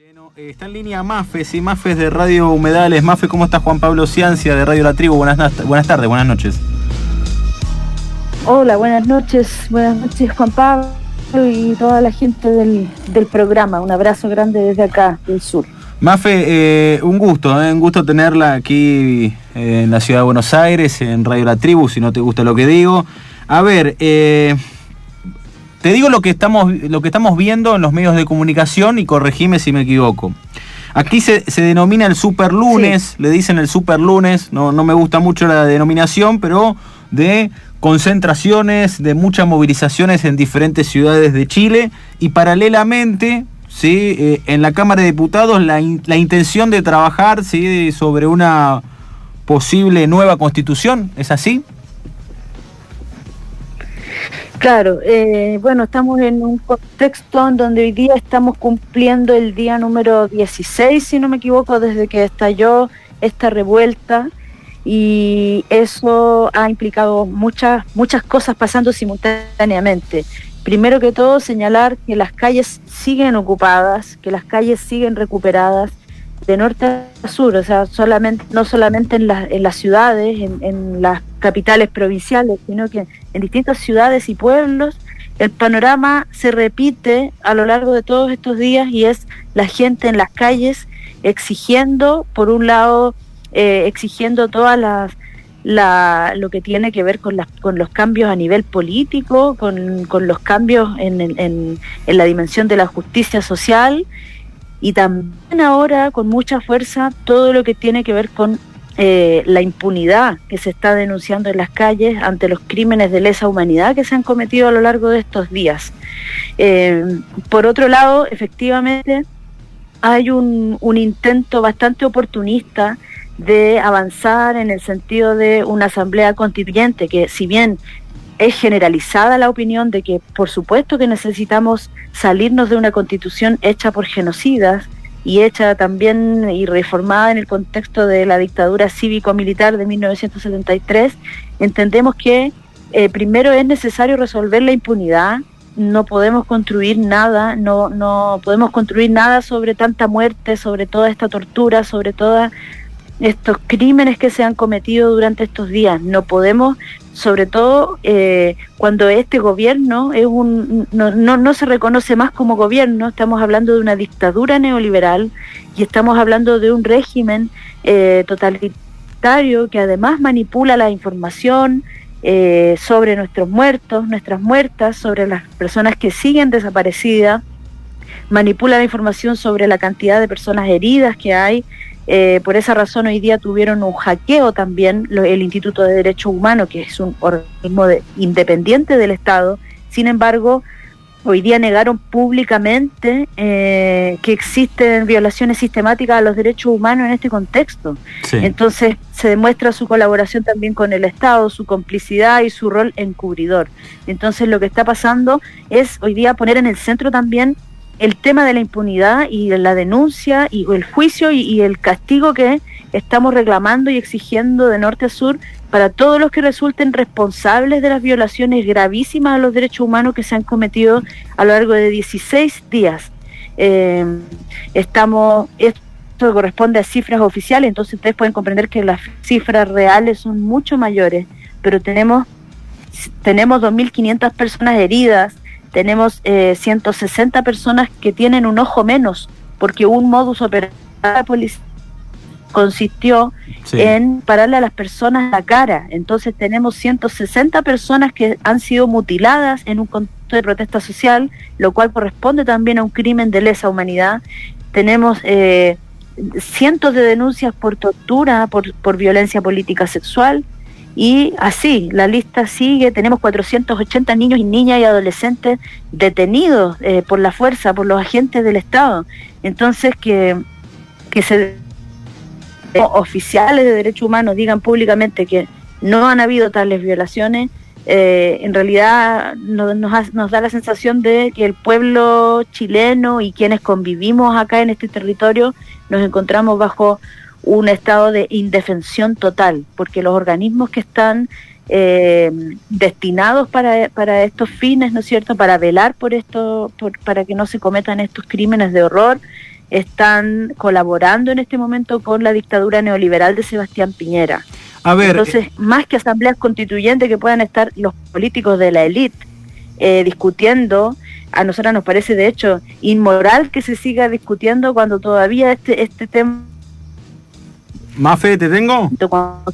Eh, está en línea Mafe, sí, Mafe es de Radio Humedales. Mafe, ¿cómo estás? Juan Pablo Ciancia de Radio La Tribu. Buenas, buenas tardes, buenas noches. Hola, buenas noches. Buenas noches, Juan Pablo y toda la gente del, programa. Un abrazo grande desde acá, del sur. Mafe, eh, un gusto, eh, un gusto tenerla aquí en la ciudad de Buenos Aires, en Radio La Tribu, si no te gusta lo que digo. A ver, te digo lo que, estamos, lo que estamos viendo en los medios de comunicación y corregime si me equivoco. Aquí se, denomina el super lunes, le dicen el super lunes, no, no me gusta mucho la denominación, pero de concentraciones, de muchas movilizaciones en diferentes ciudades de Chile y paralelamente, ¿sí? Eh, en la Cámara de Diputados la, la intención de trabajar ¿sí? sobre una posible nueva constitución, ¿es así? Claro, eh, bueno, estamos en un contexto en donde hoy día estamos cumpliendo el día número 16, si no me equivoco, desde que estalló esta revuelta y eso ha implicado muchas, muchas cosas pasando simultáneamente. Primero que todo, señalar que las calles siguen ocupadas, que las calles siguen recuperadas de norte a sur, o sea, solamente, no solamente en, en las ciudades, en, las capitales provinciales, sino que en distintas ciudades y pueblos, el panorama se repite a lo largo de todos estos días y es la gente en las calles exigiendo, por un lado, eh, exigiendo todas las la, lo que tiene que ver con, las, con los cambios a nivel político, con, los cambios en, la dimensión de la justicia social y también ahora con mucha fuerza todo lo que tiene que ver con eh, la impunidad que se está denunciando en las calles ante los crímenes de lesa humanidad que se han cometido a lo largo de estos días. Eh, por otro lado, efectivamente, hay un, un intento bastante oportunista de avanzar en el sentido de una asamblea constituyente que si bien es generalizada la opinión de que por supuesto que necesitamos salirnos de una constitución hecha por genocidas, y hecha también y reformada en el contexto de la dictadura cívico-militar de 1973, entendemos que eh, primero es necesario resolver la impunidad, no podemos construir nada, no, no podemos construir nada sobre tanta muerte, sobre toda esta tortura, sobre todos estos crímenes que se han cometido durante estos días. No podemos sobre todo eh, cuando este gobierno es un, no, no, se reconoce más como gobierno, estamos hablando de una dictadura neoliberal y estamos hablando de un régimen eh, totalitario que además manipula la información eh, sobre nuestros muertos, nuestras muertas, sobre las personas que siguen desaparecidas, manipula la información sobre la cantidad de personas heridas que hay, eh, por esa razón hoy día tuvieron un hackeo también el Instituto de Derechos Humanos, que es un organismo independiente del Estado. Sin embargo, hoy día negaron públicamente eh, que existen violaciones sistemáticas a los derechos humanos en este contexto. Entonces se demuestra su colaboración también con el Estado, su complicidad y su rol encubridor. Entonces lo que está pasando es hoy día poner en el centro también el tema de la impunidad y la denuncia y el juicio y, el castigo que estamos reclamando y exigiendo de norte a sur para todos los que resulten responsables de las violaciones gravísimas a los derechos humanos que se han cometido a lo largo de 16 días. Eh, estamos, esto corresponde a cifras oficiales, entonces ustedes pueden comprender que las cifras reales son mucho mayores, pero tenemos, tenemos 2.500 personas heridas, tenemos eh, 160 personas que tienen un ojo menos, porque un modus operandi de la policía consistió en pararle a las personas la cara. Entonces tenemos 160 personas que han sido mutiladas en un contexto de protesta social, lo cual corresponde también a un crimen de lesa humanidad. Tenemos eh, cientos de denuncias por tortura, por, por violencia política sexual, y así, la lista sigue, tenemos 480 niños y niñas y adolescentes detenidos eh, por la fuerza, por los agentes del Estado. Entonces, que, que se oficiales de derechos humanos digan públicamente que no han habido tales violaciones, eh, en realidad nos, nos, da la sensación de que el pueblo chileno y quienes convivimos acá en este territorio nos encontramos bajo un estado de indefensión total, porque los organismos que están eh, destinados para, para, estos fines, ¿no es cierto?, para velar por esto, para que no se cometan estos crímenes de horror, están colaborando en este momento con la dictadura neoliberal de Sebastián Piñera. A ver, Entonces, eh, más que asambleas constituyentes que puedan estar los políticos de la élite eh, discutiendo, a nosotros nos parece de hecho inmoral que se siga discutiendo cuando todavía este, este tema... Mafe, ¿te tengo?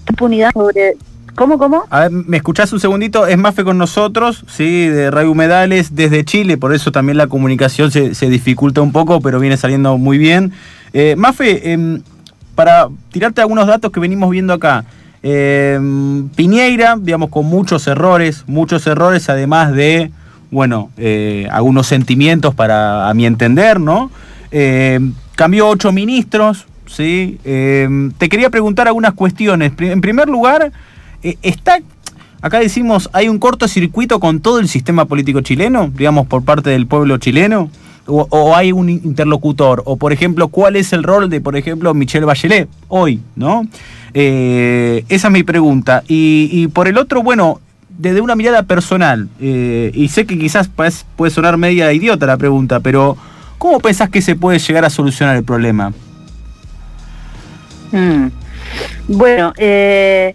Impunidad sobre ¿Cómo, cómo? A ver, ¿me escuchás un segundito? Es Mafe con nosotros, sí, de Radio Humedales desde Chile, por eso también la comunicación se, dificulta un poco, pero viene saliendo muy bien. Eh, Mafe, em, para tirarte algunos datos que venimos viendo acá, em, Piñeira, digamos, con muchos errores, muchos errores, además de, bueno, eh, algunos sentimientos para, a mi entender, ¿no? Em, cambió ocho ministros, ¿sí? te quería preguntar algunas cuestiones. En primer lugar, eh, está acá decimos, hay un cortocircuito con todo el sistema político chileno, digamos, por parte del pueblo chileno, o, hay un interlocutor, o por ejemplo, cuál es el rol de, por ejemplo, Michelle Bachelet hoy, ¿no? Eh, esa es mi pregunta. Y, por el otro, bueno, desde una mirada personal, eh, y sé que quizás puede sonar media idiota la pregunta, pero ¿cómo pensás que se puede llegar a solucionar el problema? Hmm. Bueno, eh,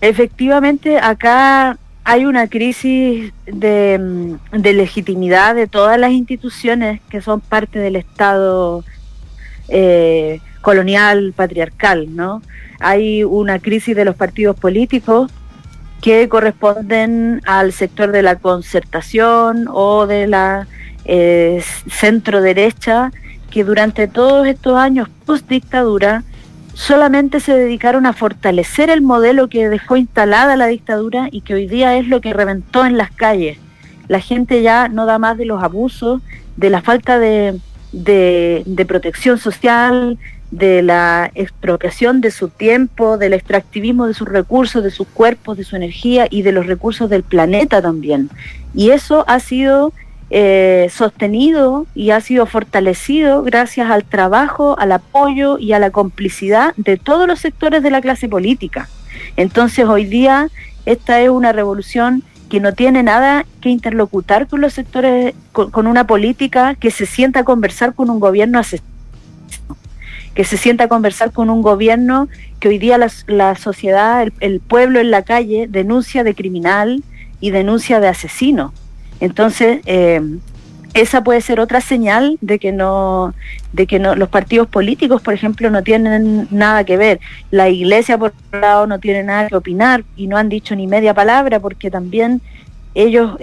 Efectivamente, acá hay una crisis de, mm, de, legitimidad de todas las instituciones que son parte del Estado eh, colonial patriarcal, ¿no? Hay una crisis de los partidos políticos que corresponden al sector de la concertación o de la eh, centro derecha que durante todos estos años post dictadura solamente se dedicaron a fortalecer el modelo que dejó instalada la dictadura y que hoy día es lo que reventó en las calles. La gente ya no da más de los abusos, de la falta de, protección social, de la expropiación de su tiempo, del extractivismo de sus recursos, de sus cuerpos, de su energía y de los recursos del planeta también. Y eso ha sido eh, sostenido y ha sido fortalecido gracias al trabajo, al apoyo y a la complicidad de todos los sectores de la clase política. Entonces hoy día esta es una revolución que no tiene nada que interlocutar con los sectores, con, una política que se sienta a conversar con un gobierno asesino, que se sienta a conversar con un gobierno que hoy día la, sociedad, el, el pueblo en la calle denuncia de criminal y denuncia de asesino. Entonces, eh, esa puede ser otra señal de que no de que no los partidos políticos por ejemplo no tienen nada que ver. La iglesia por otro lado no tiene nada que opinar y no han dicho ni media palabra porque también ellos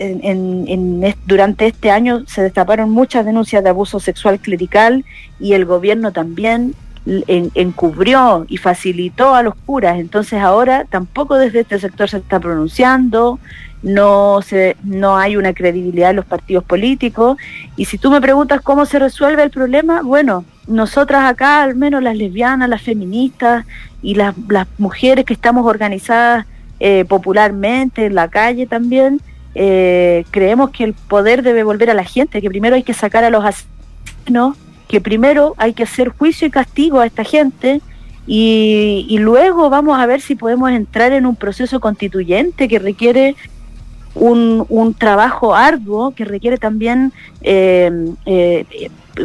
durante este año se destaparon muchas denuncias de abuso sexual clerical y el gobierno también encubrió y facilitó a los curas. Entonces ahora tampoco desde este sector se está pronunciando no, se, no hay una credibilidad en los partidos políticos. Y si tú me preguntas cómo se resuelve el problema, bueno, nosotras acá, al menos las lesbianas, las feministas y las, las mujeres que estamos organizadas eh, popularmente en la calle también, eh, creemos que el poder debe volver a la gente, que primero hay que sacar a los asesinos, que primero hay que hacer juicio y castigo a esta gente. Y, y luego vamos a ver si podemos entrar en un proceso constituyente que requiere un, un trabajo arduo que requiere también eh, eh,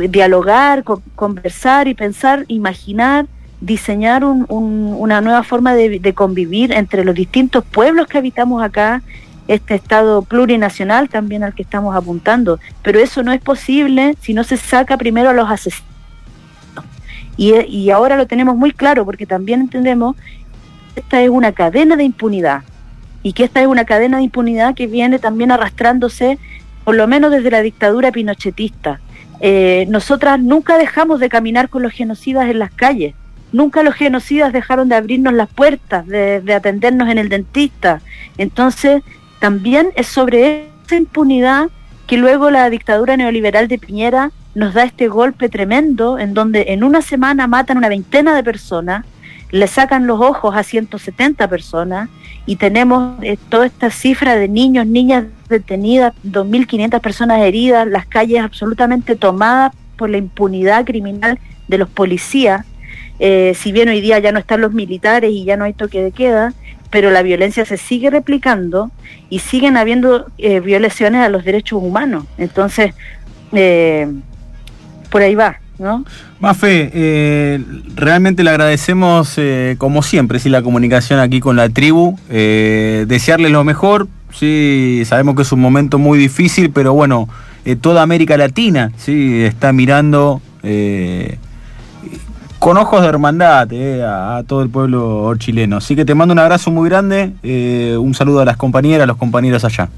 dialogar, conversar y pensar, imaginar, diseñar un, una nueva forma de, convivir entre los distintos pueblos que habitamos acá, este Estado plurinacional también al que estamos apuntando. Pero eso no es posible si no se saca primero a los asesinos. Y, y ahora lo tenemos muy claro porque también entendemos que esta es una cadena de impunidad y que esta es una cadena de impunidad que viene también arrastrándose, por lo menos desde la dictadura pinochetista. Eh, nosotras nunca dejamos de caminar con los genocidas en las calles, nunca los genocidas dejaron de abrirnos las puertas, de, de atendernos en el dentista. Entonces, también es sobre esa impunidad que luego la dictadura neoliberal de Piñera nos da este golpe tremendo en donde en una semana matan una veintena de personas, le sacan los ojos a 170 personas y tenemos eh, toda esta cifra de niños, niñas detenidas, 2.500 personas heridas, las calles absolutamente tomadas por la impunidad criminal de los policías. Eh, si bien hoy día ya no están los militares y ya no hay toque de queda, pero la violencia se sigue replicando y siguen habiendo eh, violaciones a los derechos humanos. Entonces, por ahí va ¿no? Mafe, eh, realmente le agradecemos, eh, como siempre, sí, la comunicación aquí con la tribu. Eh, desearle lo mejor. Sí, sabemos que es un momento muy difícil, pero bueno, toda América Latina sí está mirando con ojos de hermandad a, todo el pueblo chileno. Así que te mando un abrazo muy grande, un saludo a las compañeras, a los compañeros allá.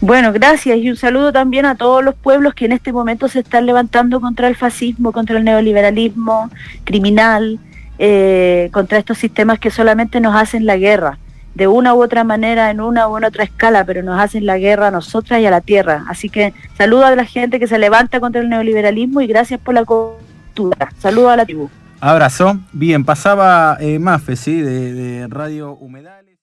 Bueno, gracias y un saludo también a todos los pueblos que en este momento se están levantando contra el fascismo, contra el neoliberalismo criminal, eh, contra estos sistemas que solamente nos hacen la guerra, de una u otra manera, en una u otra escala, pero nos hacen la guerra a nosotras y a la tierra. Así que saludo a la gente que se levanta contra el neoliberalismo y gracias por la cultura. Saludo a la tribu. Abrazo. Bien, pasaba eh, Mafe, ¿sí? de Radio Humedales.